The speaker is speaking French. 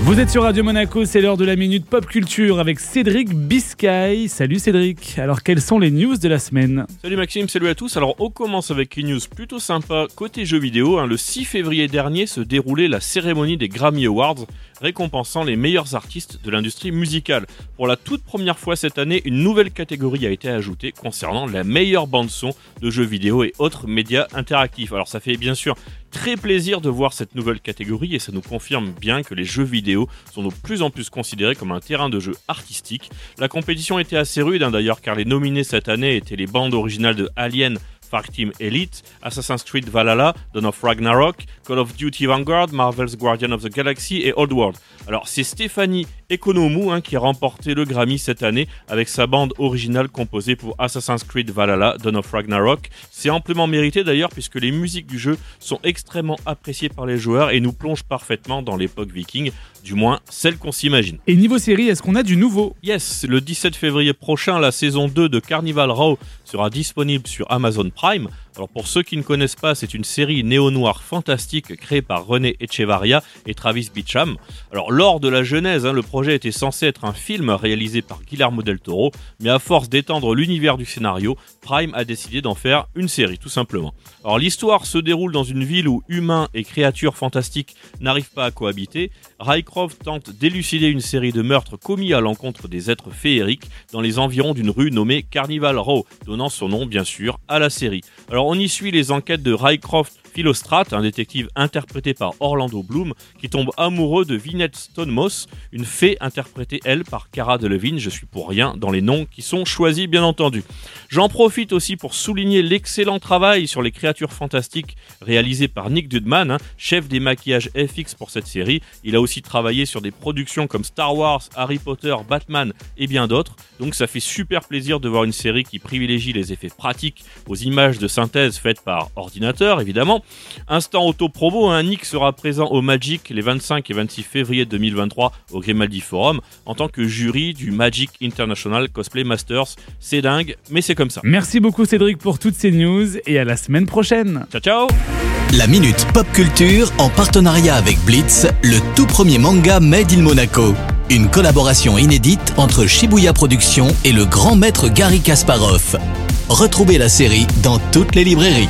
Vous êtes sur Radio Monaco, c'est l'heure de la Minute Pop Culture avec Cédric Biscay. Salut Cédric, alors quelles sont les news de la semaine Salut Maxime, salut à tous. Alors on commence avec une news plutôt sympa côté jeux vidéo. hein. Le 6 février dernier se déroulait la cérémonie des Grammy Awards récompensant les meilleurs artistes de l'industrie musicale. Pour la toute première fois cette année, une nouvelle catégorie a été ajoutée concernant la meilleure bande son de jeux vidéo et autres médias interactifs. Alors ça fait bien sûr très plaisir de voir cette nouvelle catégorie et ça nous confirme bien que les jeux vidéo sont de plus en plus considérés comme un terrain de jeu artistique. La compétition était assez rude hein, d'ailleurs car les nominés cette année étaient les bandes originales de Alien, Far Team Elite, Assassin's Creed Valhalla, Dawn of Ragnarok, Call of Duty Vanguard, Marvel's Guardian of the Galaxy et Old World. Alors c'est Stéphanie Economou hein, qui a remporté le Grammy cette année avec sa bande originale composée pour Assassin's Creed Valhalla, Dawn of Ragnarok. C'est amplement mérité d'ailleurs puisque les musiques du jeu sont extrêmement appréciées par les joueurs et nous plongent parfaitement dans l'époque viking, du moins celle qu'on s'imagine. Et niveau série, est-ce qu'on a du nouveau? Yes, le 17 février prochain, la saison 2 de Carnival Row sera disponible sur Amazon Prime. Alors pour ceux qui ne connaissent pas, c'est une série néo-noire fantastique créée par René Echevarria et Travis Beacham. Alors lors de la genèse, hein, le projet était censé être un film réalisé par Guillermo del Toro, mais à force d'étendre l'univers du scénario, Prime a décidé d'en faire une série tout simplement. Alors l'histoire se déroule dans une ville où humains et créatures fantastiques n'arrivent pas à cohabiter. Rycroft tente d'élucider une série de meurtres commis à l'encontre des êtres féeriques dans les environs d'une rue nommée Carnival Row, donnant son nom bien sûr à la série. Alors on y suit les enquêtes de Rycroft Philostrate, un détective interprété par Orlando Bloom, qui tombe amoureux de Vinette Stonemoss, une fée interprétée elle par Cara Delevingne. Je suis pour rien dans les noms qui sont choisis bien entendu. J'en profite aussi pour souligner l'excellent travail sur les créatures fantastiques réalisé par Nick Dudman, hein, chef des maquillages FX pour cette série. Il a aussi travaillé sur des productions comme Star Wars, Harry Potter, Batman et bien d'autres. Donc ça fait super plaisir de voir une série qui privilégie les effets pratiques aux images de synthèse faites par ordinateur évidemment. Instant auto promo, un Nick sera présent au Magic les 25 et 26 février 2023 au Grimaldi Forum en tant que jury du Magic International Cosplay Masters. C'est dingue, mais c'est comme ça. Merci beaucoup Cédric pour toutes ces news et à la semaine prochaine. Ciao ciao La Minute Pop Culture en partenariat avec Blitz, le tout premier manga Made in Monaco. Une collaboration inédite entre Shibuya Productions et le grand maître Gary Kasparov. Retrouvez la série dans toutes les librairies.